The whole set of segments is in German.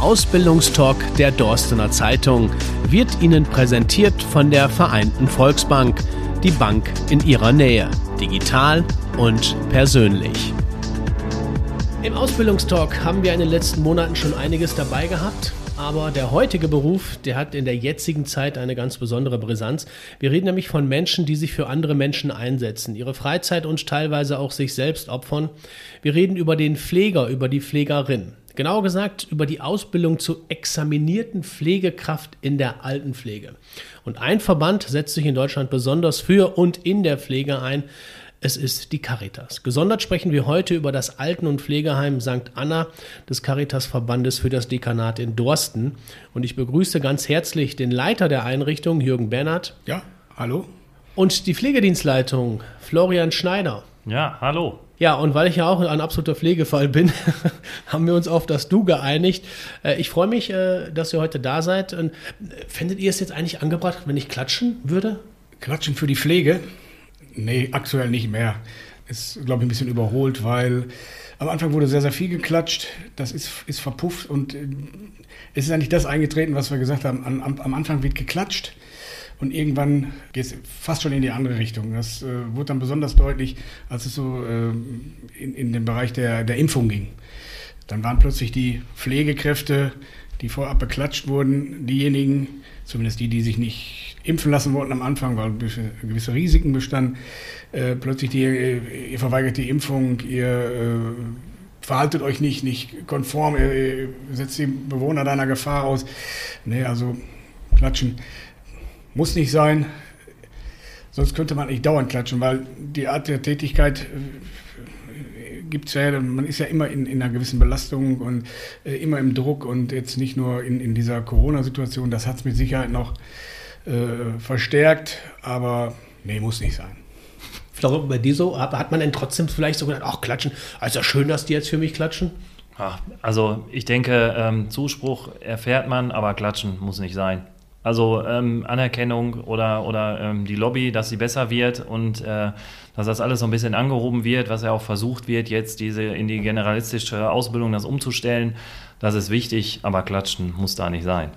Ausbildungstalk der Dorstener Zeitung wird Ihnen präsentiert von der Vereinten Volksbank, die Bank in Ihrer Nähe, digital und persönlich. Im Ausbildungstalk haben wir in den letzten Monaten schon einiges dabei gehabt. Aber der heutige Beruf, der hat in der jetzigen Zeit eine ganz besondere Brisanz. Wir reden nämlich von Menschen, die sich für andere Menschen einsetzen, ihre Freizeit und teilweise auch sich selbst opfern. Wir reden über den Pfleger, über die Pflegerin. Genauer gesagt über die Ausbildung zur examinierten Pflegekraft in der Altenpflege. Und ein Verband setzt sich in Deutschland besonders für und in der Pflege ein. Es ist die Caritas. Gesondert sprechen wir heute über das Alten- und Pflegeheim St. Anna des Caritas-Verbandes für das Dekanat in Dorsten. Und ich begrüße ganz herzlich den Leiter der Einrichtung, Jürgen Bernhard. Ja, hallo. Und die Pflegedienstleitung, Florian Schneider. Ja, hallo. Ja, und weil ich ja auch ein absoluter Pflegefall bin, haben wir uns auf das Du geeinigt. Äh, ich freue mich, äh, dass ihr heute da seid. Und fändet ihr es jetzt eigentlich angebracht, wenn ich klatschen würde? Klatschen für die Pflege? Nee, aktuell nicht mehr. Ist, glaube ich, ein bisschen überholt, weil am Anfang wurde sehr, sehr viel geklatscht. Das ist, ist verpufft und äh, es ist eigentlich das eingetreten, was wir gesagt haben. Am, am Anfang wird geklatscht und irgendwann geht es fast schon in die andere Richtung. Das äh, wurde dann besonders deutlich, als es so äh, in, in den Bereich der, der Impfung ging. Dann waren plötzlich die Pflegekräfte, die vorab beklatscht wurden, diejenigen, zumindest die, die sich nicht impfen lassen wollten am Anfang, weil gewisse Risiken bestanden. Äh, plötzlich die, äh, ihr verweigert die Impfung, ihr äh, verhaltet euch nicht, nicht konform, ihr, setzt die Bewohner deiner Gefahr aus. Nee, also klatschen muss nicht sein. Sonst könnte man nicht dauernd klatschen, weil die Art der Tätigkeit äh, gibt es ja, man ist ja immer in, in einer gewissen Belastung und äh, immer im Druck und jetzt nicht nur in, in dieser Corona-Situation. Das hat es mit Sicherheit noch äh, verstärkt, aber nee, muss nicht sein. Florian, bei dir so, hat man denn trotzdem vielleicht so gedacht, ach, klatschen, also schön, dass die jetzt für mich klatschen? Ach, also ich denke, ähm, Zuspruch erfährt man, aber klatschen muss nicht sein. Also ähm, Anerkennung oder, oder ähm, die Lobby, dass sie besser wird und äh, dass das alles so ein bisschen angehoben wird, was ja auch versucht wird, jetzt diese in die generalistische Ausbildung das umzustellen. Das ist wichtig, aber klatschen muss da nicht sein.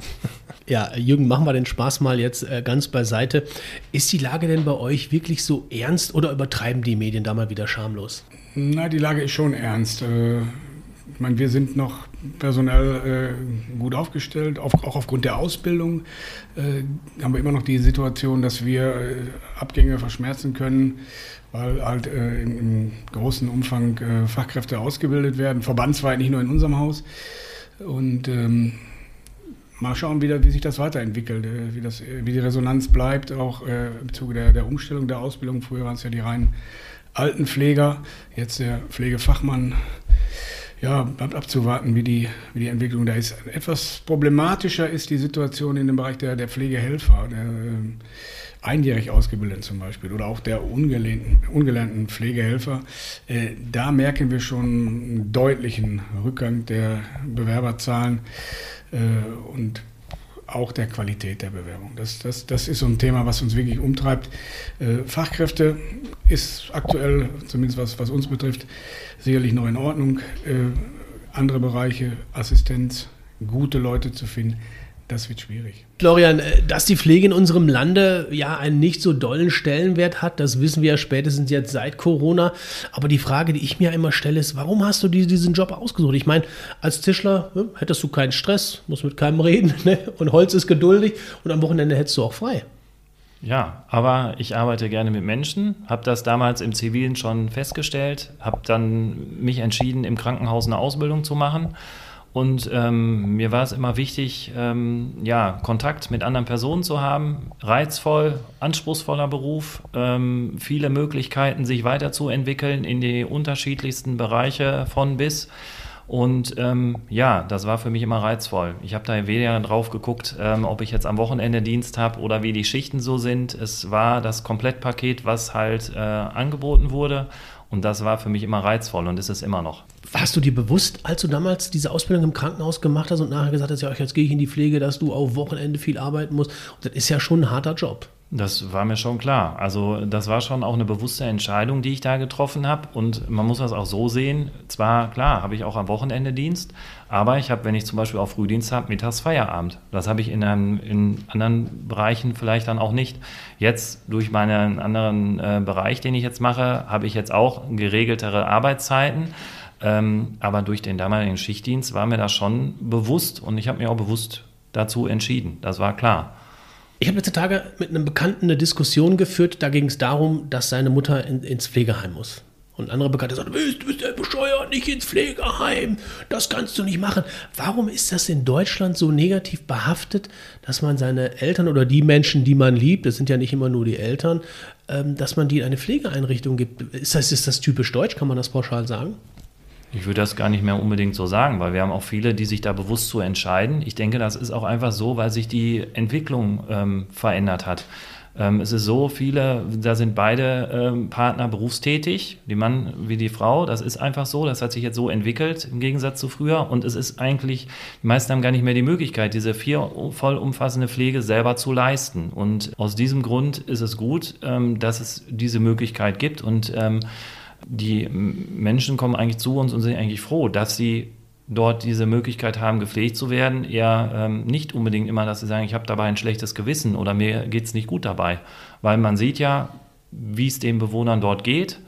Ja, Jürgen, machen wir den Spaß mal jetzt äh, ganz beiseite. Ist die Lage denn bei euch wirklich so ernst oder übertreiben die Medien da mal wieder schamlos? Na, die Lage ist schon ernst. Äh, ich meine, wir sind noch personell äh, gut aufgestellt, auch aufgrund der Ausbildung haben wir immer noch die Situation, dass wir Abgänge verschmerzen können, weil halt im, großen Umfang Fachkräfte ausgebildet werden, verbandsweit, nicht nur in unserem Haus. Und ähm, mal schauen, wie, da, wie, sich das weiterentwickelt, äh, wie, das, äh, wie die Resonanz bleibt, auch äh, im Zuge der, der, Umstellung der Ausbildung. Früher waren es ja die reinen Altenpfleger, jetzt der Pflegefachmann. Ja, bleibt abzuwarten, wie die, wie die Entwicklung da ist. Etwas problematischer ist die Situation in dem Bereich der, der Pflegehelfer, der äh, einjährig Ausgebildeten zum Beispiel oder auch der ungelernten, ungelernten Pflegehelfer. Äh, da merken wir schon einen deutlichen Rückgang der Bewerberzahlen. Äh, und auch der Qualität der Bewerbung. Das, das, das ist so ein Thema, was uns wirklich umtreibt. Äh, Fachkräfte ist aktuell, zumindest was, was uns betrifft, sicherlich noch in Ordnung. Äh, andere Bereiche, Assistenz, gute Leute zu finden, das wird schwierig. Florian, äh, dass die Pflege in unserem Lande ja einen nicht so dollen Stellenwert hat, das wissen wir ja spätestens jetzt seit Corona. Aber die Frage, die ich mir immer stelle, ist, warum hast du diesen Job ausgesucht? Ich meine, als Tischler ne, hättest du keinen Stress, musst mit keinem reden ne? und Holz ist geduldig und am Wochenende hättest du auch frei. Ja, aber ich arbeite gerne mit Menschen, habe das damals im Zivilen schon festgestellt, habe dann mich entschieden, im Krankenhaus eine Ausbildung zu machen und ähm, mir war es immer wichtig, ähm, ja, Kontakt mit anderen Personen zu haben. Reizvoll, anspruchsvoller Beruf, ähm, viele Möglichkeiten, sich weiterzuentwickeln in die unterschiedlichsten Bereiche von bis. Und ähm, ja, das war für mich immer reizvoll. Ich habe da weniger drauf geguckt, ähm, ob ich jetzt am Wochenende Dienst habe oder wie die Schichten so sind. Es war das Komplettpaket, was halt äh, angeboten wurde. Und das war für mich immer reizvoll und ist es immer noch. Warst du dir bewusst, als du damals diese Ausbildung im Krankenhaus gemacht hast und nachher gesagt hast, ja, jetzt gehe ich in die Pflege, dass du auf Wochenende viel arbeiten musst? Und das ist ja schon ein harter Job. Das war mir schon klar. Also das war schon auch eine bewusste Entscheidung, die ich da getroffen habe. Und man muss das auch so sehen. Zwar, klar, habe ich auch am Wochenende Dienst, aber ich habe, wenn ich zum Beispiel auch Frühdienst habe, mittags Feierabend. Das habe ich in, einem, in anderen Bereichen vielleicht dann auch nicht. Jetzt durch meinen anderen äh, Bereich, den ich jetzt mache, habe ich jetzt auch geregeltere Arbeitszeiten. Ähm, aber durch den damaligen Schichtdienst war mir das schon bewusst und ich habe mich auch bewusst dazu entschieden. Das war klar. Ich habe letzte Tage mit einem Bekannten eine Diskussion geführt. Da ging es darum, dass seine Mutter in, ins Pflegeheim muss. Und andere Bekannte sagten, du bist ja bescheuert, nicht ins Pflegeheim, das kannst du nicht machen. Warum ist das in Deutschland so negativ behaftet, dass man seine Eltern oder die Menschen, die man liebt, das sind ja nicht immer nur die Eltern, ähm, dass man die in eine Pflegeeinrichtung gibt? Ist das, ist das typisch deutsch, kann man das pauschal sagen? Ich würde das gar nicht mehr unbedingt so sagen, weil wir haben auch viele, die sich da bewusst zu entscheiden. Ich denke, das ist auch einfach so, weil sich die Entwicklung ähm, verändert hat. Ähm, es ist so, viele, da sind beide ähm, Partner berufstätig, die Mann wie die Frau. Das ist einfach so, das hat sich jetzt so entwickelt im Gegensatz zu früher. Und es ist eigentlich, die meisten haben gar nicht mehr die Möglichkeit, diese vier vollumfassende Pflege selber zu leisten. Und aus diesem Grund ist es gut, ähm, dass es diese Möglichkeit gibt. Und ähm, die Menschen kommen eigentlich zu uns und sind eigentlich froh, dass sie dort diese Möglichkeit haben, gepflegt zu werden. Eher ähm, nicht unbedingt immer, dass sie sagen, ich habe dabei ein schlechtes Gewissen oder mir geht es nicht gut dabei. Weil man sieht ja, wie es den Bewohnern dort geht.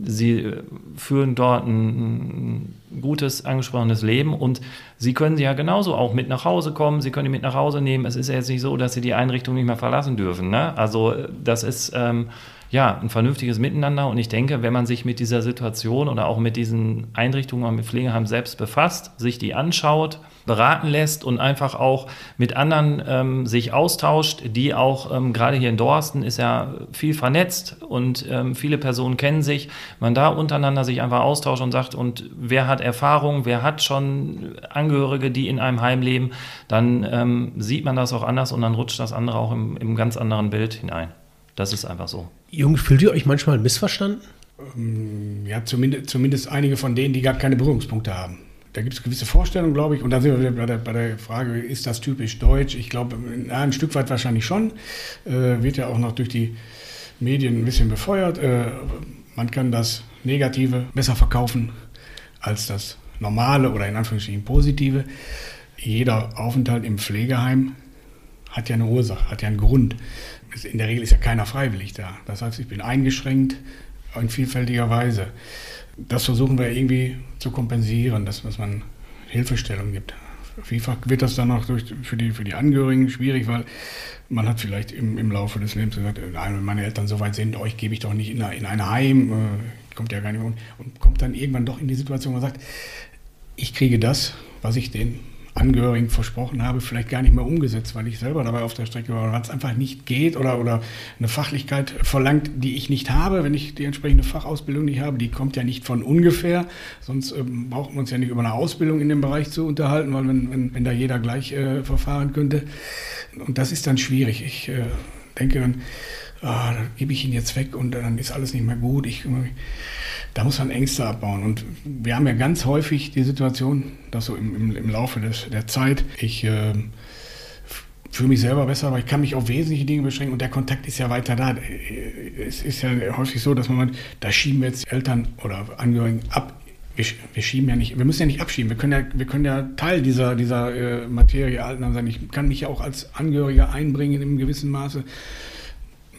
Sie äh, führen dort ein, ein gutes, angesprochenes Leben und sie können sie ja genauso auch mit nach Hause kommen, sie können die mit nach Hause nehmen. Es ist ja jetzt nicht so, dass sie die Einrichtung nicht mehr verlassen dürfen. Ne? Also äh, das ist... Ähm, ja, ein vernünftiges Miteinander. Und ich denke, wenn man sich mit dieser Situation oder auch mit diesen Einrichtungen und mit Pflegeheim selbst befasst, sich die anschaut, beraten lässt und einfach auch mit anderen ähm, sich austauscht, die auch ähm, gerade hier in Dorsten ist ja viel vernetzt und ähm, viele Personen kennen sich, man da untereinander sich einfach austauscht und sagt, und wer hat Erfahrung, wer hat schon Angehörige, die in einem Heim leben, dann ähm, sieht man das auch anders und dann rutscht das andere auch im, im ganz anderen Bild hinein. Das ist einfach so. Jungs, fühlt ihr euch manchmal missverstanden? Ähm, ja, zumindest, zumindest einige von denen, die gar keine Berührungspunkte haben. Da gibt es gewisse Vorstellungen, glaube ich. Und da sind wir wieder bei der, bei der, Frage, ist das typisch deutsch? Ich glaube, ein Stück weit wahrscheinlich schon. Äh, wird ja auch noch durch die Medien ein bisschen befeuert. Äh, man kann das Negative besser verkaufen als das Normale oder in Anführungsstrichen Positive. Jeder Aufenthalt im Pflegeheim hat ja eine Ursache, hat ja einen Grund in der Regel ist ja keiner freiwillig da. Das heißt, ich bin eingeschränkt in vielfältiger Weise. Das versuchen wir irgendwie zu kompensieren, dass, man Hilfestellung gibt. Vielfach wird das dann auch durch, für, die, für die Angehörigen schwierig, weil man hat vielleicht im, im Laufe des Lebens gesagt, nein, wenn meine Eltern so weit sind, euch gebe ich doch nicht in, in ein Heim, äh, kommt ja gar nicht mehr. Und kommt dann irgendwann doch in die Situation, wo man sagt, ich kriege das, was ich den Angehörigen versprochen habe, vielleicht gar nicht mehr umgesetzt, weil ich selber dabei auf der Strecke war, weil es einfach nicht geht oder, oder eine Fachlichkeit verlangt, die ich nicht habe, wenn ich die entsprechende Fachausbildung nicht habe. Die kommt ja nicht von ungefähr, sonst ähm, braucht man uns ja nicht über eine Ausbildung in dem Bereich zu unterhalten, weil wenn, wenn, wenn da jeder gleich äh, verfahren könnte. Und das ist dann schwierig. Ich äh, denke dann, ah, da gebe ich ihn jetzt weg und dann ist alles nicht mehr gut. Ich, da muss man Ängste abbauen. Und wir haben ja ganz häufig die Situation, dass so im, im, im Laufe des, der Zeit ich äh, fühle mich selber besser, aber ich kann mich auf wesentliche Dinge beschränken und der Kontakt ist ja weiter da. Es ist ja häufig so, dass man, da schieben wir jetzt Eltern oder Angehörigen ab. Wir, wir, schieben ja nicht, wir müssen ja nicht abschieben. Wir können ja, wir können ja Teil dieser, dieser äh, Materie sein. Ich kann mich ja auch als Angehöriger einbringen in einem gewissen Maße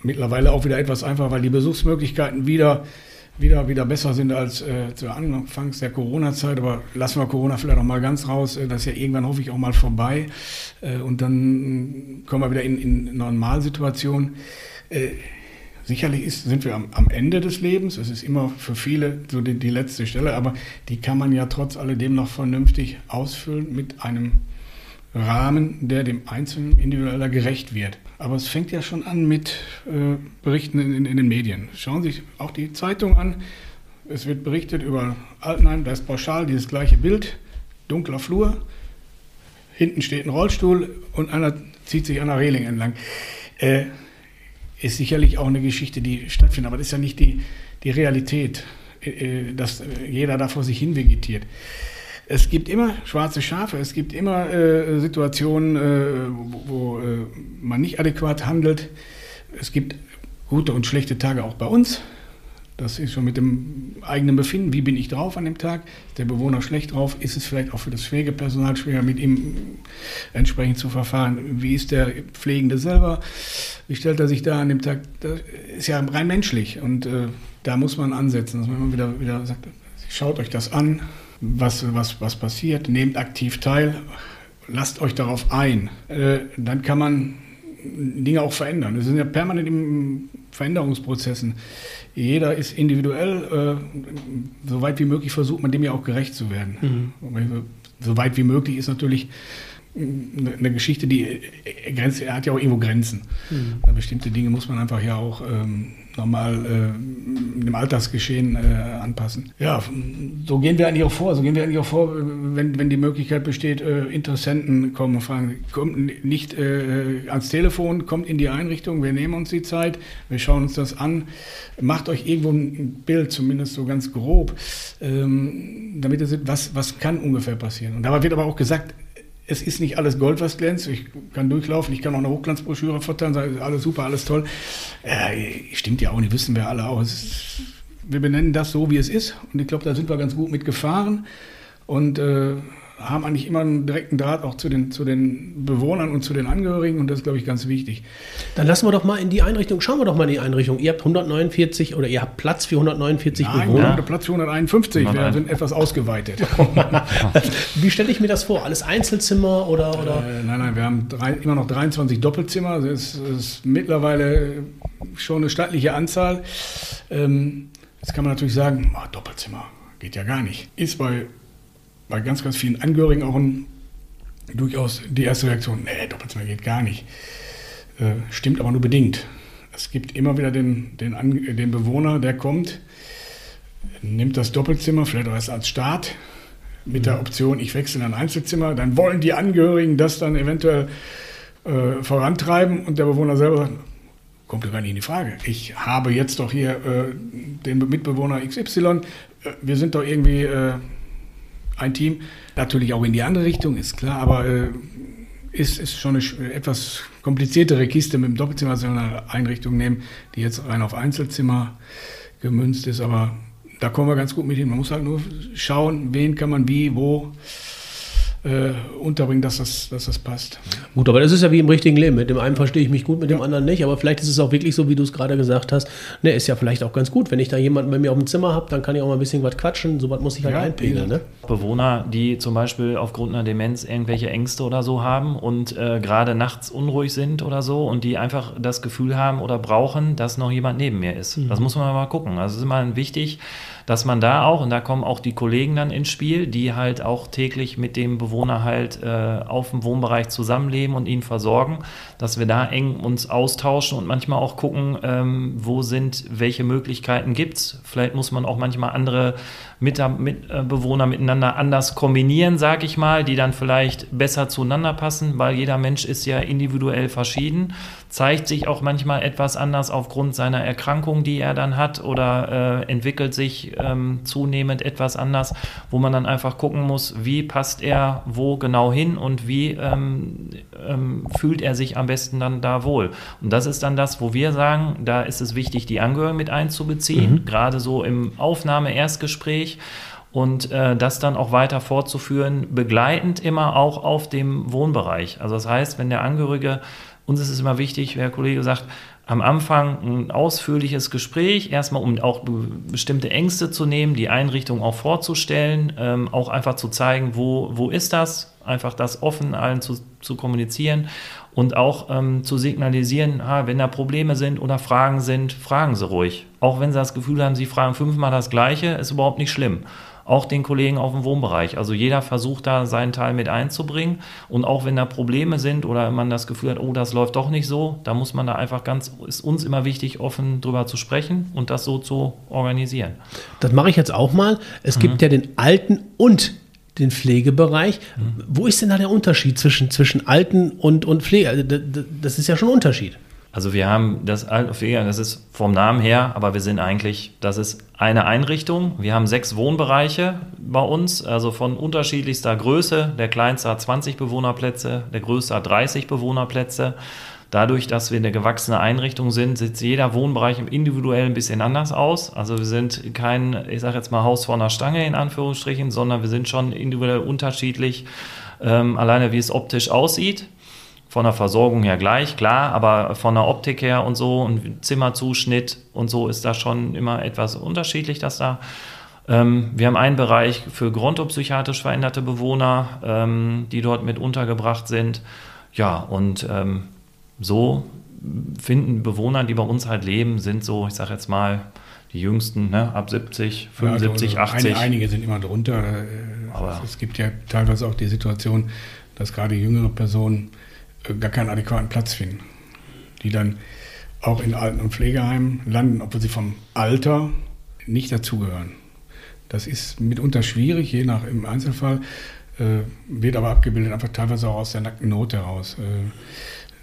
mittlerweile auch wieder etwas einfacher, weil die Besuchsmöglichkeiten wieder, wieder, wieder besser sind als äh, zu Anfangs der Corona-Zeit. Aber lassen wir Corona vielleicht auch mal ganz raus. Äh, das ist ja irgendwann hoffe ich auch mal vorbei. Äh, und dann kommen wir wieder in, in Normalsituationen. Äh, sicherlich ist, sind wir am, am, Ende des Lebens. Es ist immer für viele so die, die letzte Stelle, aber die kann man ja trotz alledem noch vernünftig ausfüllen mit einem Rahmen, der dem Einzelnen individueller gerecht wird. Aber es fängt ja schon an mit äh, Berichten in, in, in, den Medien. Schauen Sie sich auch die Zeitung an. Es wird berichtet über Altenheim, da ist pauschal dieses gleiche Bild, dunkler Flur, hinten steht ein Rollstuhl und einer zieht sich an der Reling entlang. Äh, ist sicherlich auch eine Geschichte, die stattfindet, aber das ist ja nicht die, die Realität, äh, äh dass jeder da vor sich hin vegetiert. Es gibt immer schwarze Schafe, es gibt immer äh, Situationen, äh, wo, wo äh, man nicht adäquat handelt. Es gibt gute und schlechte Tage auch bei uns. Das ist schon mit dem eigenen Befinden. Wie bin ich drauf an dem Tag? Ist der Bewohner schlecht drauf? Ist es vielleicht auch für das Pflegepersonal schwer, mit ihm entsprechend zu verfahren? Wie ist der Pflegende selber? Wie stellt er sich da an dem Tag? Das ist ja rein menschlich und äh, da muss man ansetzen, dass man immer wieder, wieder sagt, schaut euch das an, was, was, was passiert, nehmt aktiv teil, lasst euch darauf ein. Äh, dann kann man Dinge auch verändern. Wir sind ja permanent in Veränderungsprozessen. Jeder ist individuell, äh, so weit wie möglich versucht man dem ja auch gerecht zu werden. Mhm. So weit wie möglich ist natürlich eine Geschichte, die Grenze, hat ja auch irgendwo Grenzen. Mhm. Bestimmte Dinge muss man einfach ja auch ähm, nochmal äh, dem Alltagsgeschehen äh, anpassen. Ja, so gehen wir eigentlich auch vor. So gehen wir eigentlich auch vor, wenn, wenn die Möglichkeit besteht, äh, Interessenten kommen und fragen, kommt nicht äh, ans Telefon, kommt in die Einrichtung, wir nehmen uns die Zeit, wir schauen uns das an, macht euch irgendwo ein Bild, zumindest so ganz grob, ähm, damit ihr seht, was, was kann ungefähr passieren. Und dabei wird aber auch gesagt, es ist nicht alles Gold, was glänzt. Ich kann durchlaufen, ich kann auch eine Hochglanzbroschüre verteilen, sagen, alles super, alles toll. Äh, stimmt ja auch nicht, wissen wir alle auch. Wir benennen das so, wie es ist. Und ich glaube, da sind wir ganz gut mit gefahren. Und äh, haben eigentlich immer einen direkten Draht auch zu den, zu den Bewohnern und zu den Angehörigen und das ist, glaube ich, ganz wichtig. Dann lassen wir doch mal in die Einrichtung, schauen wir doch mal in die Einrichtung. Ihr habt 149 oder ihr habt Platz für 149 Nein, Bewohner. Wir haben Platz für 151, wir sind etwas ausgeweitet. Wie stelle ich mir das vor? Alles Einzelzimmer oder? oder? Äh, nein, nein, wir haben drei, immer noch 23 Doppelzimmer. Das ist, das ist mittlerweile schon eine stattliche Anzahl. Ähm, jetzt kann man natürlich sagen, oh, Doppelzimmer geht ja gar nicht. Ist bei bei ganz, ganz vielen Angehörigen auch ein, durchaus die erste Reaktion, nee, Doppelzimmer geht gar nicht. Äh, stimmt aber nur bedingt. Es gibt immer wieder den, den, den Bewohner, der kommt, nimmt das Doppelzimmer, vielleicht auch erst als Start, mit der Option, ich wechsle in ein Einzelzimmer. Dann wollen die Angehörigen das dann eventuell äh, vorantreiben und der Bewohner selber sagt, kommt gar nicht in die Frage. Ich habe jetzt doch hier äh, den Mitbewohner XY, äh, wir sind doch irgendwie äh, ein Team. Natürlich auch in die andere Richtung, ist klar, aber äh, ist, ist schon eine etwas kompliziertere Kiste mit dem Doppelzimmer, als eine Einrichtung nehmen, die jetzt rein auf Einzelzimmer gemünzt ist. Aber da kommen wir ganz gut mit hin. Man muss halt nur schauen, wen kann man wie, wo äh, unterbringen, dass das, dass das passt. Gut, aber das ist ja wie im richtigen Leben. Mit dem einen verstehe ich mich gut, mit dem anderen nicht. Aber vielleicht ist es auch wirklich so, wie du es gerade gesagt hast. Ne, ist ja vielleicht auch ganz gut. Wenn ich da jemanden bei mir auf dem Zimmer habe, dann kann ich auch mal ein bisschen was quatschen. So was muss ich halt ja, einpegeln. Ne? Bewohner, die zum Beispiel aufgrund einer Demenz irgendwelche Ängste oder so haben und äh, gerade nachts unruhig sind oder so und die einfach das Gefühl haben oder brauchen, dass noch jemand neben mir ist. Mhm. Das muss man mal gucken. Also es ist immer wichtig, dass man da auch, und da kommen auch die Kollegen dann ins Spiel, die halt auch täglich mit dem Bewohner halt äh, auf dem Wohnbereich zusammenleben und ihn versorgen, dass wir da eng uns austauschen und manchmal auch gucken, ähm, wo sind, welche Möglichkeiten gibt es. Vielleicht muss man auch manchmal andere Mitbewohner miteinander anders kombinieren, sage ich mal, die dann vielleicht besser zueinander passen, weil jeder Mensch ist ja individuell verschieden, zeigt sich auch manchmal etwas anders aufgrund seiner Erkrankung, die er dann hat oder äh, entwickelt sich ähm, zunehmend etwas anders, wo man dann einfach gucken muss, wie passt er wo genau hin und wie ähm, ähm, fühlt er sich am besten dann da wohl. Und das ist dann das, wo wir sagen, da ist es wichtig, die Angehörigen mit einzubeziehen, mhm. gerade so im Aufnahme-Erstgespräch und äh, das dann auch weiter fortzuführen, begleitend immer auch auf dem Wohnbereich. Also das heißt, wenn der Angehörige, uns ist es immer wichtig, wer Kollege sagt, am Anfang ein ausführliches Gespräch, erstmal um auch bestimmte Ängste zu nehmen, die Einrichtung auch vorzustellen, ähm, auch einfach zu zeigen, wo, wo ist das, einfach das offen allen zu, zu kommunizieren und auch ähm, zu signalisieren, ha, wenn da Probleme sind oder Fragen sind, fragen Sie ruhig. Auch wenn Sie das Gefühl haben, Sie fragen fünfmal das Gleiche, ist überhaupt nicht schlimm auch den Kollegen auf dem Wohnbereich. Also jeder versucht da seinen Teil mit einzubringen. Und auch wenn da Probleme sind oder man das Gefühl hat, oh, das läuft doch nicht so, da muss man da einfach ganz, ist uns immer wichtig, offen drüber zu sprechen und das so zu organisieren. Das mache ich jetzt auch mal. Es mhm. gibt ja den alten und den Pflegebereich. Mhm. Wo ist denn da der Unterschied zwischen, zwischen Alten und, und Pflege? Also, das ist ja schon ein Unterschied. Also wir haben das das ist vom Namen her, aber wir sind eigentlich, das ist eine Einrichtung. Wir haben sechs Wohnbereiche bei uns, also von unterschiedlichster Größe. Der kleinste hat 20 Bewohnerplätze, der größte hat 30 Bewohnerplätze. Dadurch, dass wir eine gewachsene Einrichtung sind, sieht jeder Wohnbereich individuell ein bisschen anders aus. Also wir sind kein, ich sage jetzt mal Haus vor einer Stange in Anführungsstrichen, sondern wir sind schon individuell unterschiedlich, ähm, alleine wie es optisch aussieht. Von der Versorgung her gleich, klar, aber von der Optik her und so und Zimmerzuschnitt und so ist da schon immer etwas unterschiedlich, dass da ähm, wir haben einen Bereich für grundopsychiatrisch veränderte Bewohner, ähm, die dort mit untergebracht sind. Ja, und ähm, so finden Bewohner, die bei uns halt leben, sind so, ich sage jetzt mal, die jüngsten, ne, ab 70, 75, ja, also 80. Einige sind immer drunter. Äh, Aber es gibt ja teilweise auch die Situation, dass gerade jüngere Personen gar keinen adäquaten Platz finden, die dann auch in Alten- und Pflegeheimen landen, obwohl sie vom Alter nicht dazugehören. Das ist mitunter schwierig, je nach im Einzelfall, äh, wird aber abgebildet einfach teilweise auch aus der nackten Not heraus. Äh,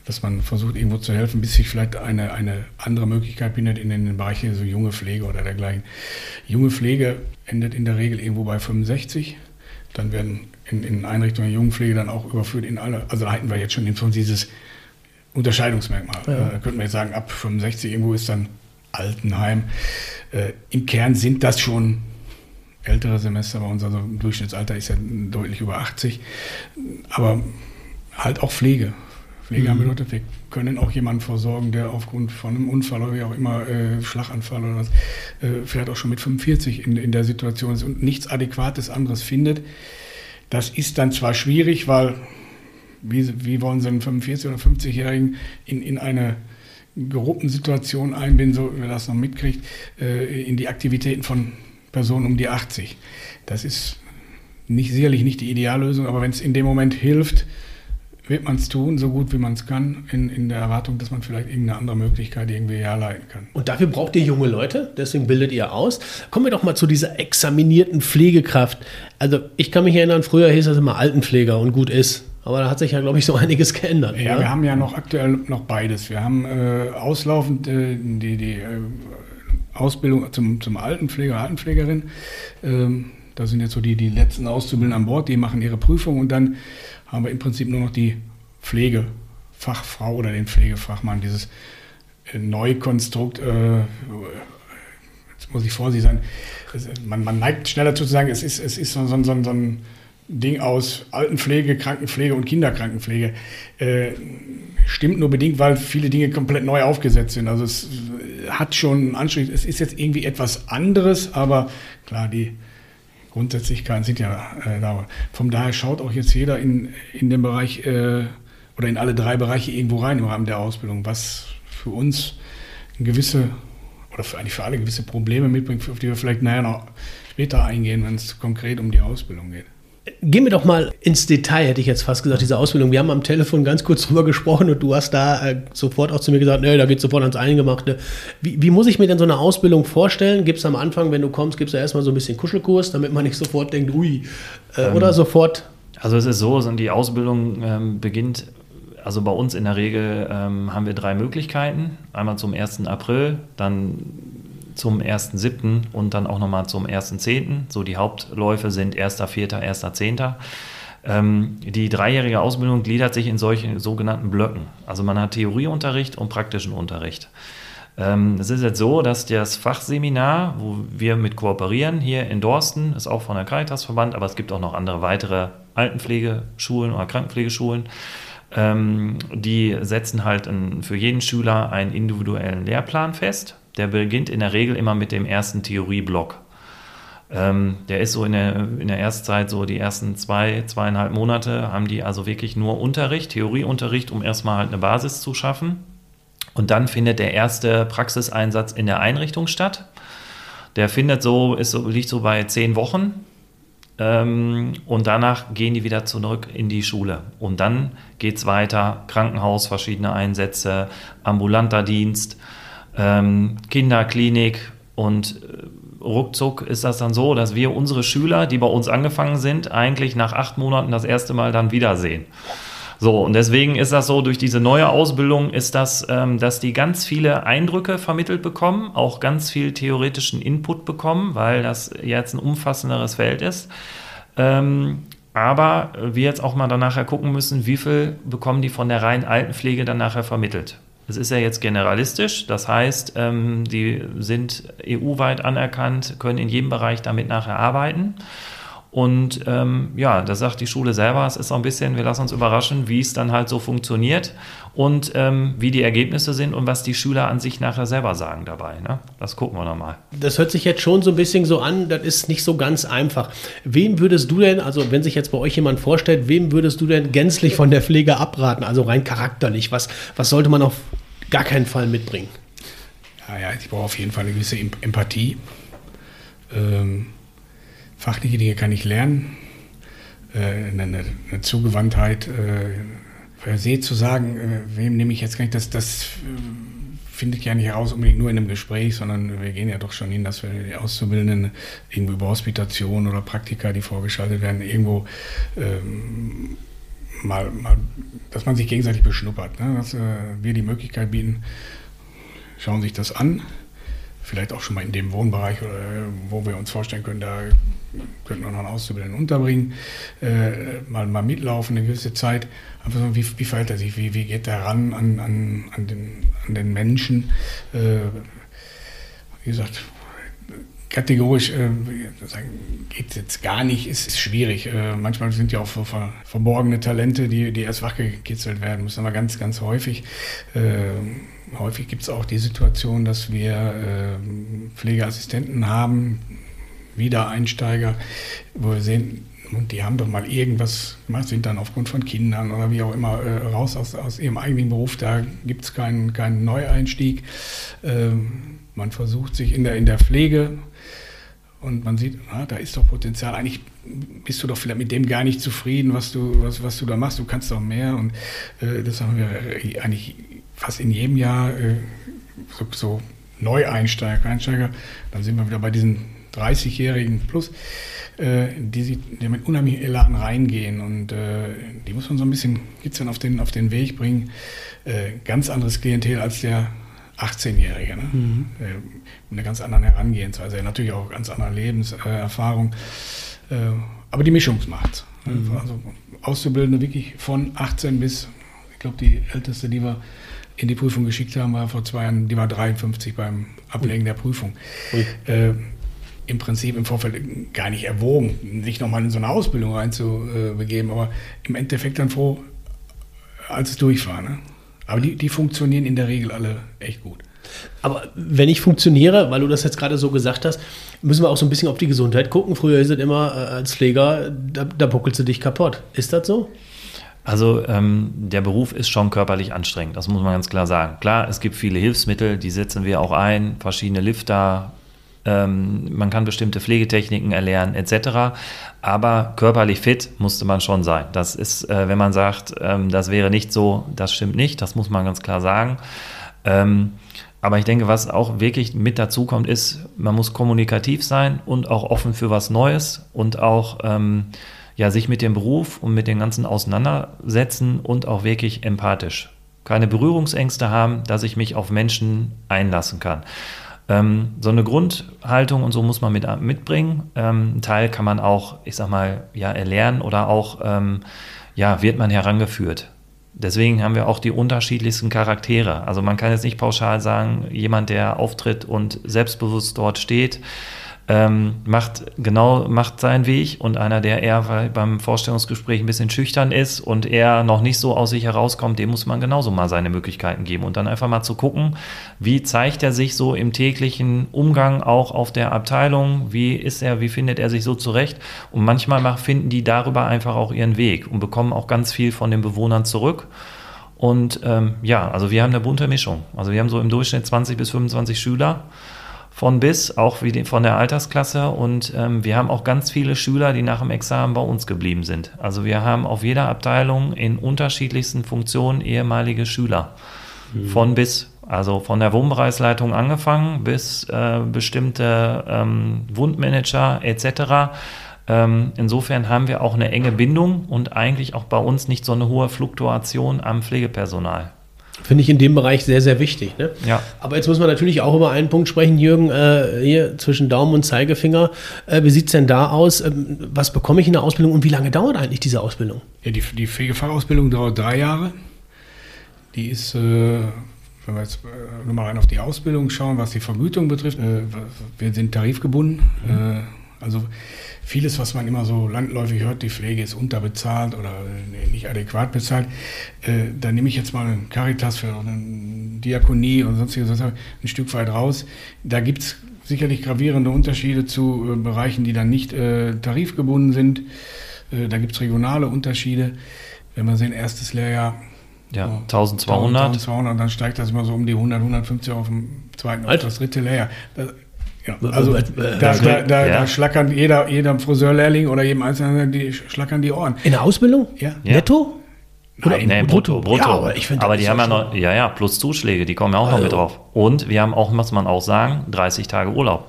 dass man versucht, irgendwo zu helfen, bis sich vielleicht eine, eine andere Möglichkeit findet in den Bereichen so junge Pflege oder dergleichen. Junge Pflege endet in der Regel irgendwo bei 65. Dann werden in, in Einrichtungen der Jungenpflege dann auch überführt in alle, also da halten wir jetzt schon dieses Unterscheidungsmerkmal. Ja. Äh, könnten wir jetzt sagen, ab 65 irgendwo ist dann Altenheim. Äh, Im Kern sind das schon ältere Semester bei uns, also im Durchschnittsalter ist ja deutlich über 80. Aber halt auch Pflege. Pflege mhm. bedeutet, wir können auch jemanden versorgen, der aufgrund von einem Unfall oder wie auch immer, äh, Schlaganfall oder was, äh, vielleicht auch schon mit 45 in, in der Situation ist und nichts Adäquates anderes findet. Das ist dann zwar schwierig, weil wie, wie wollen Sie einen 45- oder 50-Jährigen in, in eine Gruppensituation einbinden, so wie man das noch mitkriegt, äh, in die Aktivitäten von Person um die 80. Das ist nicht, sicherlich nicht die Ideallösung, aber wenn es in dem Moment hilft, wird man es tun, so gut wie man es kann, in, in der Erwartung, dass man vielleicht irgendeine andere Möglichkeit irgendwie herleiten kann. Und dafür braucht ihr junge Leute, deswegen bildet ihr aus. Kommen wir doch mal zu dieser examinierten Pflegekraft. Also ich kann mich erinnern, früher hieß das immer Altenpfleger und gut ist. Aber da hat sich ja, glaube ich, so einiges geändert. Ja, ja, wir haben ja noch aktuell noch beides. Wir haben äh, auslaufend äh, die, die äh, Ausbildung zum, zum Altenpfleger, Altenpflegerin. Ähm, da sind jetzt so die, die letzten Auszubildenden an Bord, die machen ihre Prüfung und dann haben wir im Prinzip nur noch die Pflegefachfrau oder den Pflegefachmann, dieses äh, Neukonstrukt. Äh, jetzt muss ich vorsichtig sein. Man, man, neigt schneller zu sagen, es ist, es ist so, so, so, so ein Ding aus Altenpflege, Krankenpflege und Kinderkrankenpflege. Äh, stimmt nur bedingt, weil viele Dinge komplett neu aufgesetzt sind. Also es hat schon einen Anstrich. Es ist jetzt irgendwie etwas anderes, aber klar, die Grundsätzlichkeiten sind ja äh, da. Von daher schaut auch jetzt jeder in, in den Bereich äh, oder in alle drei Bereiche irgendwo rein im Rahmen der Ausbildung, was für uns gewisse oder für, eigentlich für alle gewisse Probleme mitbringt, auf die wir vielleicht nachher noch später eingehen, wenn es konkret um die Ausbildung geht. Gehen wir doch mal ins Detail, hätte ich jetzt fast gesagt, diese Ausbildung. Wir haben am Telefon ganz kurz drüber gesprochen und du hast da äh, sofort auch zu mir gesagt, nee, da geht sofort ans Eingemachte. Wie, wie, muss ich mir denn so eine Ausbildung vorstellen? Gibt es am Anfang, wenn du kommst, gibt es ja erstmal so ein bisschen Kuschelkurs, damit man nicht sofort denkt, ui, äh, ähm, oder sofort? Also es ist so, die Ausbildung ähm, beginnt, also bei uns in der Regel ähm, haben wir drei Möglichkeiten. Einmal zum 1. April, dann zum 1.7. und dann auch nochmal zum 1.10. So die Hauptläufe sind 1.4., 1.10. Ähm, die dreijährige Ausbildung gliedert sich in solchen sogenannten Blöcken. Also man hat Theorieunterricht und praktischen Unterricht. Ähm, es ist jetzt so, dass das Fachseminar, wo wir mit kooperieren, hier in Dorsten, ist auch von der Caritas-Verband, aber es gibt auch noch andere weitere Altenpflegeschulen oder Krankenpflegeschulen. Ähm, die setzen halt für jeden Schüler einen individuellen Lehrplan fest der beginnt in der Regel immer mit dem ersten Theorieblock. Ähm, der ist so in der, in der Erstzeit, so die ersten zwei, zweieinhalb Monate, haben die also wirklich nur Unterricht, Theorieunterricht, um erstmal halt eine Basis zu schaffen. Und dann findet der erste Praxiseinsatz in der Einrichtung statt. Der findet so, ist so, liegt so bei zehn Wochen. Ähm, und danach gehen die wieder zurück in die Schule. Und dann geht es weiter: Krankenhaus, verschiedene Einsätze, ambulanter Dienst ähm, Kinderklinik und äh, ruckzuck ist das dann so, dass wir unsere Schüler, die bei uns angefangen sind, eigentlich nach acht Monaten das erste Mal dann wiedersehen. So, und deswegen ist das so, durch diese neue Ausbildung ist das, ähm, dass die ganz viele Eindrücke vermittelt bekommen, auch ganz viel theoretischen Input bekommen, weil das jetzt ein umfassenderes Feld ist. Ähm, aber wir jetzt auch mal dann nachher gucken müssen, wie viel bekommen die von der reinen Altenpflege dann nachher vermittelt. Es ist ja jetzt generalistisch, das heißt, ähm, die sind EU-weit anerkannt, können in jedem Bereich damit nachher arbeiten. Und ähm, ja, da sagt die Schule selber, es ist so ein bisschen, wir lassen uns überraschen, wie es dann halt so funktioniert und ähm, wie die Ergebnisse sind und was die Schüler an sich nachher selber sagen dabei. Ne? Das gucken wir nochmal. Das hört sich jetzt schon so ein bisschen so an, das ist nicht so ganz einfach. Wem würdest du denn, also wenn sich jetzt bei euch jemand vorstellt, wem würdest du denn gänzlich von der Pflege abraten, also rein charakterlich? Was, was sollte man auf gar keinen Fall mitbringen? Ja, ja ich brauche auf jeden Fall eine gewisse Empathie. Ähm Fachliche Dinge kann ich lernen. Äh, eine, eine, Zugewandtheit, äh, per se zu sagen, äh, wem nehme ich jetzt gar nicht, das, das findet ja nicht heraus unbedingt nur in einem Gespräch, sondern wir gehen ja doch schon hin, dass wir die Auszubildenden irgendwo über Hospitation oder Praktika, die vorgeschaltet werden, irgendwo ähm, mal, mal, dass man sich gegenseitig beschnuppert, ne? dass äh, wir die Möglichkeit bieten, schauen sich das an, vielleicht auch schon mal in dem Wohnbereich, wo wir uns vorstellen können, da könnten wir noch einen Auszubildenden unterbringen, äh, mal, mal mitlaufen eine gewisse Zeit. Einfach so, wie, wie verhält er sich, wie, wie geht er ran an, an, an, den, an den Menschen? Äh, wie gesagt, kategorisch äh, geht es jetzt gar nicht, ist, ist schwierig. Äh, manchmal sind ja auch so ver, verborgene Talente, die, die erst wachgekitzelt werden müssen, aber ganz, ganz häufig. Äh, häufig gibt es auch die Situation, dass wir äh, Pflegeassistenten haben, Wiedereinsteiger, wo wir sehen, und die haben doch mal irgendwas sind dann aufgrund von Kindern oder wie auch immer äh, raus aus, aus ihrem eigenen Beruf. Da gibt es keinen, keinen Neueinstieg. Ähm, man versucht sich in der, in der Pflege und man sieht, na, da ist doch Potenzial. Eigentlich bist du doch vielleicht mit dem gar nicht zufrieden, was du, was, was du da machst. Du kannst doch mehr. Und äh, das haben wir eigentlich fast in jedem Jahr äh, so, so Neueinsteiger, Einsteiger. Dann sind wir wieder bei diesen 30-Jährigen plus, äh, die, die mit unheimlichem Elan reingehen und äh, die muss man so ein bisschen kitzeln auf den, auf den Weg bringen. Äh, ganz anderes Klientel als der 18-Jährige, ne? Mhm. Äh, mit einer ganz anderen Herangehensweise, natürlich auch ganz andere Lebenserfahrung. Äh, aber die Mischung macht. Mhm. Also Auszubildende wirklich von 18 bis, ich glaube, die älteste, die wir in die Prüfung geschickt haben, war vor zwei Jahren, die war 53 beim Ablegen der Prüfung. Äh, im Prinzip im Vorfeld gar nicht erwogen, sich nochmal in so eine Ausbildung reinzubegeben, aber im Endeffekt dann froh, als es durch war. Ne? Aber die, die funktionieren in der Regel alle echt gut. Aber wenn ich funktioniere, weil du das jetzt gerade so gesagt hast, müssen wir auch so ein bisschen auf die Gesundheit gucken. Früher ist es immer äh, als Pfleger, da, da buckelst du dich kaputt. Ist das so? Also ähm, der Beruf ist schon körperlich anstrengend, das muss man ganz klar sagen. Klar, es gibt viele Hilfsmittel, die setzen wir auch ein, verschiedene Lifter, ähm, man kann bestimmte Pflegetechniken erlernen etc. Aber körperlich fit musste man schon sein. Das ist, äh, wenn man sagt, ähm, das wäre nicht so, das stimmt nicht, das muss man ganz klar sagen. Ähm, aber ich denke, was auch wirklich mit dazu kommt, ist, man muss kommunikativ sein und auch offen für was Neues und auch ähm, ja, sich mit dem Beruf und mit dem Ganzen auseinandersetzen und auch wirklich empathisch. Keine Berührungsängste haben, dass ich mich auf Menschen einlassen kann. Ähm, so eine Grundhaltung und so muss man mit, mitbringen. Ähm, ein Teil kann man auch, ich sag mal, ja, erlernen oder auch, ähm, ja, wird man herangeführt. Deswegen haben wir auch die unterschiedlichsten Charaktere. Also man kann jetzt nicht pauschal sagen, jemand, der auftritt und selbstbewusst dort steht, ähm, macht genau macht seinen Weg und einer, der eher beim Vorstellungsgespräch ein bisschen schüchtern ist und eher noch nicht so aus sich herauskommt, dem muss man genauso mal seine Möglichkeiten geben und dann einfach mal zu gucken, wie zeigt er sich so im täglichen Umgang auch auf der Abteilung, wie ist er, wie findet er sich so zurecht und manchmal finden die darüber einfach auch ihren Weg und bekommen auch ganz viel von den Bewohnern zurück. Und ähm, ja, also wir haben eine bunte Mischung. Also wir haben so im Durchschnitt 20 bis 25 Schüler von bis, auch wie die, von der Altersklasse. Und ähm, wir haben auch ganz viele Schüler, die nach dem Examen bei uns geblieben sind. Also wir haben auf jeder Abteilung in unterschiedlichsten Funktionen ehemalige Schüler. Mhm. Von bis. Also von der Wohnbereichsleitung angefangen bis äh, bestimmte ähm, Wundmanager etc. Ähm, insofern haben wir auch eine enge Bindung und eigentlich auch bei uns nicht so eine hohe Fluktuation am Pflegepersonal. Finde ich in dem Bereich sehr, sehr wichtig. Ne? Ja. Aber jetzt muss man natürlich auch über einen Punkt sprechen, Jürgen, äh, hier zwischen Daumen und Zeigefinger. Äh, wie sieht es denn da aus? Ähm, was bekomme ich in der Ausbildung und wie lange dauert eigentlich diese Ausbildung? Ja, die, die Pflegefachausbildung dauert drei Jahre. Die ist, äh, wenn wir jetzt äh, nur mal rein auf die Ausbildung schauen, was die Vergütung betrifft, äh, wir sind tarifgebunden. Mhm. also vieles, was man immer so landläufig hört, die Pflege ist unterbezahlt oder nicht adäquat bezahlt, äh, da nehme ich jetzt mal einen Caritas für eine Diakonie und sonstiges ein Stück weit raus. Da gibt es sicherlich gravierende Unterschiede zu äh, Bereichen, die dann nicht äh, tarifgebunden sind. Äh, da gibt es regionale Unterschiede. Wenn wir sehen, erstes Lehrjahr ja, 1200. 1200, dann steigt das immer so um die 100, 150 auf dem zweiten, auf das dritte Lehrjahr. Das, ja, also da, da, da, ja. da, schlackern jeder, jeder Friseurlehrling oder jedem Einzelnen, die schlackern die Ohren. In der Ausbildung? Ja. Netto? Oder Nein, nee, brutto, brutto. Ja, aber, ich aber die haben ja noch, ja, ja, plus Zuschläge, die kommen ja auch also. noch mit drauf. Und wir haben auch, muss man auch sagen, 30 Tage Urlaub.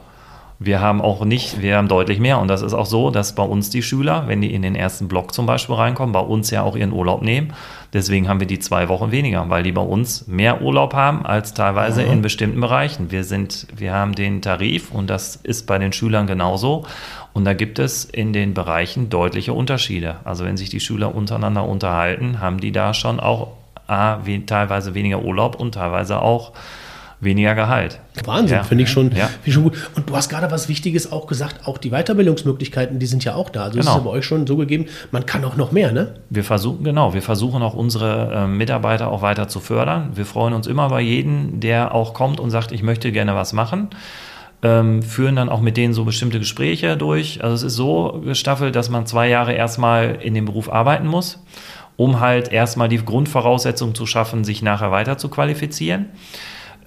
Wir haben auch nicht, wir haben deutlich mehr. Und das ist auch so, dass bei uns die Schüler, wenn die in den ersten Block zum Beispiel reinkommen, bei uns ja auch ihren Urlaub nehmen. Deswegen haben wir die zwei Wochen weniger, weil die bei uns mehr Urlaub haben als teilweise mhm. in bestimmten Bereichen. Wir sind, wir haben den Tarif und das ist bei den Schülern genauso. Und da gibt es in den Bereichen deutliche Unterschiede. Also wenn sich die Schüler untereinander unterhalten, haben die da schon auch A, teilweise weniger Urlaub und teilweise auch weniger Gehalt. Wahnsinn, ja. finde ich, schon, ja. find ich schon gut. Und du hast gerade was Wichtiges auch gesagt, auch die Weiterbildungsmöglichkeiten, die sind ja auch da. Also genau. ist ja bei euch schon so gegeben, man kann auch noch mehr, ne? Wir versuchen, genau, wir versuchen auch unsere äh, Mitarbeiter auch weiter zu fördern. Wir freuen uns immer bei jedem, der auch kommt und sagt, ich möchte gerne was machen. Ähm, führen dann auch mit denen so bestimmte Gespräche durch. Also es ist so gestaffelt, dass man zwei Jahre erstmal in dem Beruf arbeiten muss, um halt erstmal die Grundvoraussetzung zu schaffen, sich nachher weiter zu qualifizieren.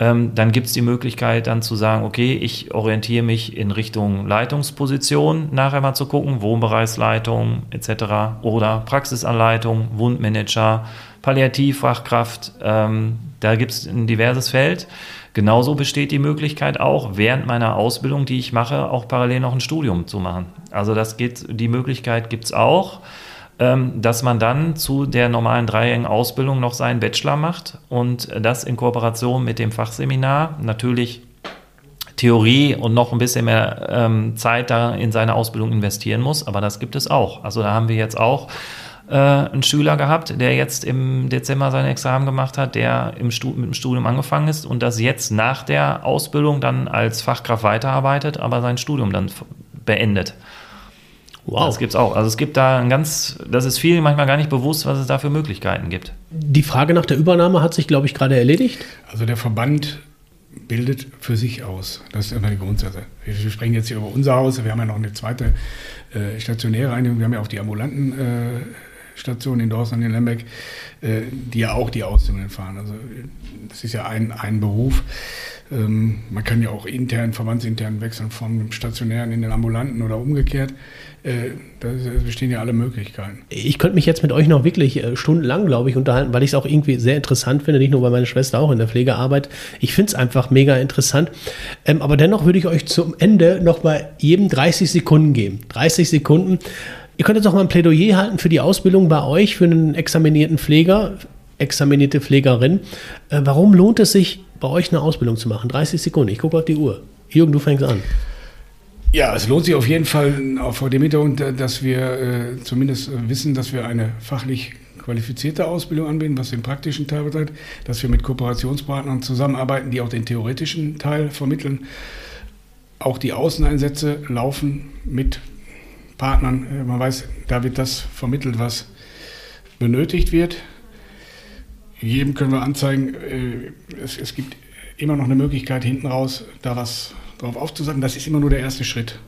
Ähm, dann gibt es die Möglichkeit dann zu sagen, okay, ich orientiere mich in Richtung Leitungsposition, nachher mal zu gucken, Wohnbereichsleitung etc. oder Praxisanleitung, Wundmanager, Palliativfachkraft. Ähm, da gibt es ein diverses Feld. Genauso besteht die Möglichkeit auch, während meiner Ausbildung, die ich mache, auch parallel noch ein Studium zu machen. Also das geht, die Möglichkeit gibt es auch. Ähm, dass man dann zu der normalen dreijährigen Ausbildung noch seinen Bachelor macht und das in Kooperation mit dem Fachseminar natürlich Theorie und noch ein bisschen mehr ähm, Zeit da in seine Ausbildung investieren muss, aber das gibt es auch. Also da haben wir jetzt auch äh, einen Schüler gehabt, der jetzt im Dezember sein Examen gemacht hat, der im mit dem Studium angefangen ist und das jetzt nach der Ausbildung dann als Fachkraft weiterarbeitet, aber sein Studium dann beendet. Wow. Das gibt es auch. Also es gibt da ein ganz, das ist vielen manchmal gar nicht bewusst, was es da für Möglichkeiten gibt. Die Frage nach der Übernahme hat sich, glaube ich, gerade erledigt. Also der Verband bildet für sich aus. Das ist immer die Grundsache. Wir sprechen jetzt hier über unser Haus. Wir haben ja noch eine zweite äh, stationäre Einigung. Wir haben ja auch die ambulanten äh, Stationen in Dorsten in Lembeck, äh, die ja auch die Ausbildungen fahren. Also das ist ja ein, ein Beruf. Ähm, man kann ja auch intern, verbandsintern wechseln vom stationären in den ambulanten oder umgekehrt. Äh, da bestehen ja alle Möglichkeiten. Ich könnte mich jetzt mit euch noch wirklich äh, stundenlang, glaube ich, unterhalten, weil ich es auch irgendwie sehr interessant finde, nicht nur weil meine Schwester auch in der Pflege arbeitet. Ich finde es einfach mega interessant. Ähm, aber dennoch würde ich euch zum Ende noch mal jedem 30 Sekunden geben. 30 Sekunden. Ihr könnt jetzt auch mal ein Plädoyer halten für die Ausbildung bei euch, für einen examinierten Pfleger, examinierte Pflegerin. Äh, warum lohnt es sich, bei euch eine Ausbildung zu machen? 30 Sekunden. Ich gucke auf die Uhr. Jürgen, du fängst an. Ja, es lohnt sich auf jeden Fall auch vor dem Hintergrund, dass wir äh, zumindest wissen, dass wir eine fachlich qualifizierte Ausbildung anbieten, was den praktischen Teil betrifft, dass wir mit Kooperationspartnern zusammenarbeiten, die auch den theoretischen Teil vermitteln. Auch die Außeneinsätze laufen mit Partnern. Äh, man weiß, da wird das vermittelt, was benötigt wird. Jedem können wir anzeigen, äh, es, es gibt immer noch eine Möglichkeit hinten raus, da was darauf aufzusagen, das ist immer nur der erste Schritt.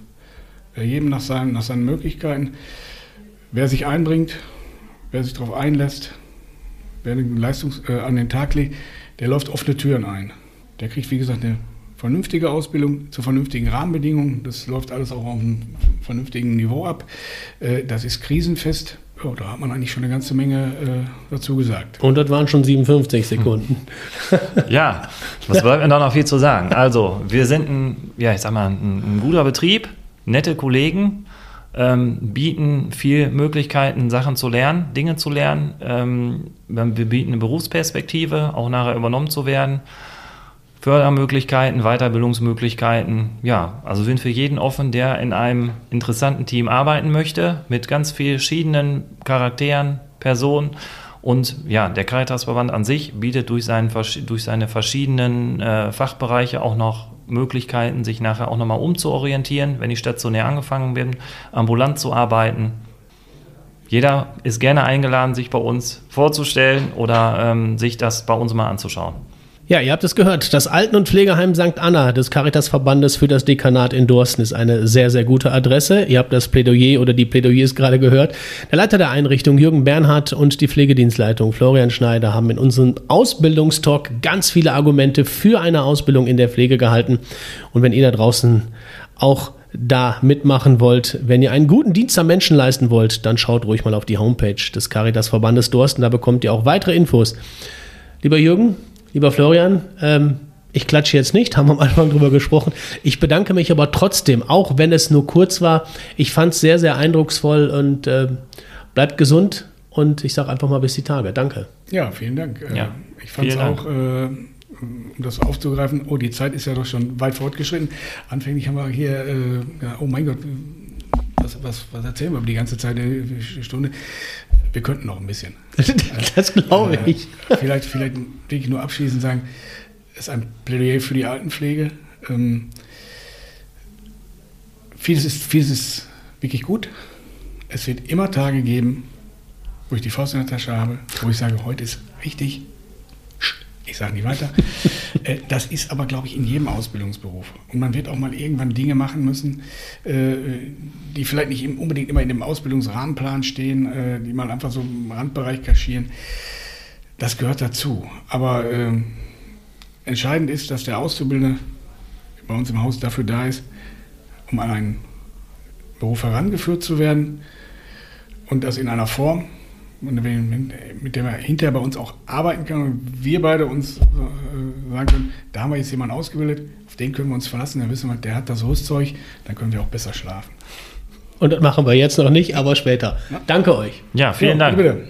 Jedem nach seinen, nach seinen Möglichkeiten. Wer sich einbringt, wer sich darauf einlässt, wer eine Leistung äh, an den Tag legt, der läuft offene Türen ein. Der kriegt, wie gesagt, eine vernünftige Ausbildung zu vernünftigen Rahmenbedingungen. Das läuft alles auch auf einem vernünftigen Niveau ab. Äh, das ist krisenfest. Ja, da hat man eigentlich schon eine ganze Menge äh, dazu gesagt. Und das waren schon 57 Sekunden. ja, was bleibt mir da noch viel zu sagen? Also, wir sind ein, ja, ich sag mal, ein, ein guter Betrieb, nette Kollegen. ähm, bieten viel Möglichkeiten, Sachen zu lernen, Dinge zu lernen. Ähm, wir bieten eine Berufsperspektive, auch nachher übernommen zu werden. Fördermöglichkeiten, Weiterbildungsmöglichkeiten. Ja, also sind für jeden offen, der in einem interessanten Team arbeiten möchte, mit ganz verschiedenen Charakteren, Personen. Und ja, der Caritasverband an sich bietet durch, seinen, durch seine verschiedenen äh, Fachbereiche auch noch Möglichkeiten, sich nachher auch nochmal umzuorientieren, wenn ich stationär angefangen bin, ambulant zu arbeiten. Jeder ist gerne eingeladen, sich bei uns vorzustellen oder ähm, sich das bei uns mal anzuschauen. Ja, ihr habt es gehört. Das Alten- und Pflegeheim St. Anna des Caritas-Verbandes für das Dekanat in Dorsten ist eine sehr, sehr gute Adresse. Ihr habt das Plädoyer oder die Plädoyers gerade gehört. Der Leiter der Einrichtung, Jürgen Bernhard, und die Pflegedienstleitung, Florian Schneider, haben in unserem Ausbildungstalk ganz viele Argumente für eine Ausbildung in der Pflege gehalten. Und wenn ihr da draußen auch da mitmachen wollt, wenn ihr einen guten Dienst am Menschen leisten wollt, dann schaut ruhig mal auf die Homepage des Caritas-Verbandes Dorsten. Da bekommt ihr auch weitere Infos. Lieber Jürgen, Lieber Florian, ähm, ich klatsche jetzt nicht, haben wir am Anfang drüber gesprochen. Ich bedanke mich aber trotzdem, auch wenn es nur kurz war. Ich fand es sehr, sehr eindrucksvoll und äh, bleibt gesund und ich sage einfach mal bis die Tage. Danke. Ja, vielen Dank. Äh, ja, ich fand es auch, äh, um das aufzugreifen, oh, die Zeit ist ja doch schon weit fortgeschritten. Anfänglich haben wir hier, äh, ja, oh mein Gott, was, was, was erzählen wir über die ganze Zeit, eine Stunde? Wir könnten noch ein bisschen. das glaube äh, ich. Äh, vielleicht, vielleicht will ich nur abschließend sagen, es ist ein Plädoyer für die Altenpflege. Ähm, vieles, ist, vieles ist wirklich gut. Es wird immer Tage geben, wo ich die Faust in der Tasche habe, wo ich sage, heute ist richtig ich sage nicht weiter. Äh, das ist aber, glaube ich, in jedem Ausbildungsberuf. Und man wird auch mal irgendwann Dinge machen müssen, äh, die vielleicht nicht unbedingt immer in dem Ausbildungsrahmenplan stehen, äh, die man einfach so im Randbereich kaschieren. Das gehört dazu. Aber entscheidend ist, dass der Auszubildende bei uns im Haus dafür da ist, um an einen Beruf herangeführt zu werden und das in einer Form, mit dem er hinterher bei uns auch arbeiten kann und wir beide uns äh, sagen können, da haben wir jetzt jemanden ausgebildet, auf den können wir uns verlassen, dann wissen wir, der hat das Rüstzeug, dann können wir auch besser schlafen. Und das machen wir jetzt noch nicht, aber später. Ja. Danke euch. Ja, vielen ja, Dank. Bitte.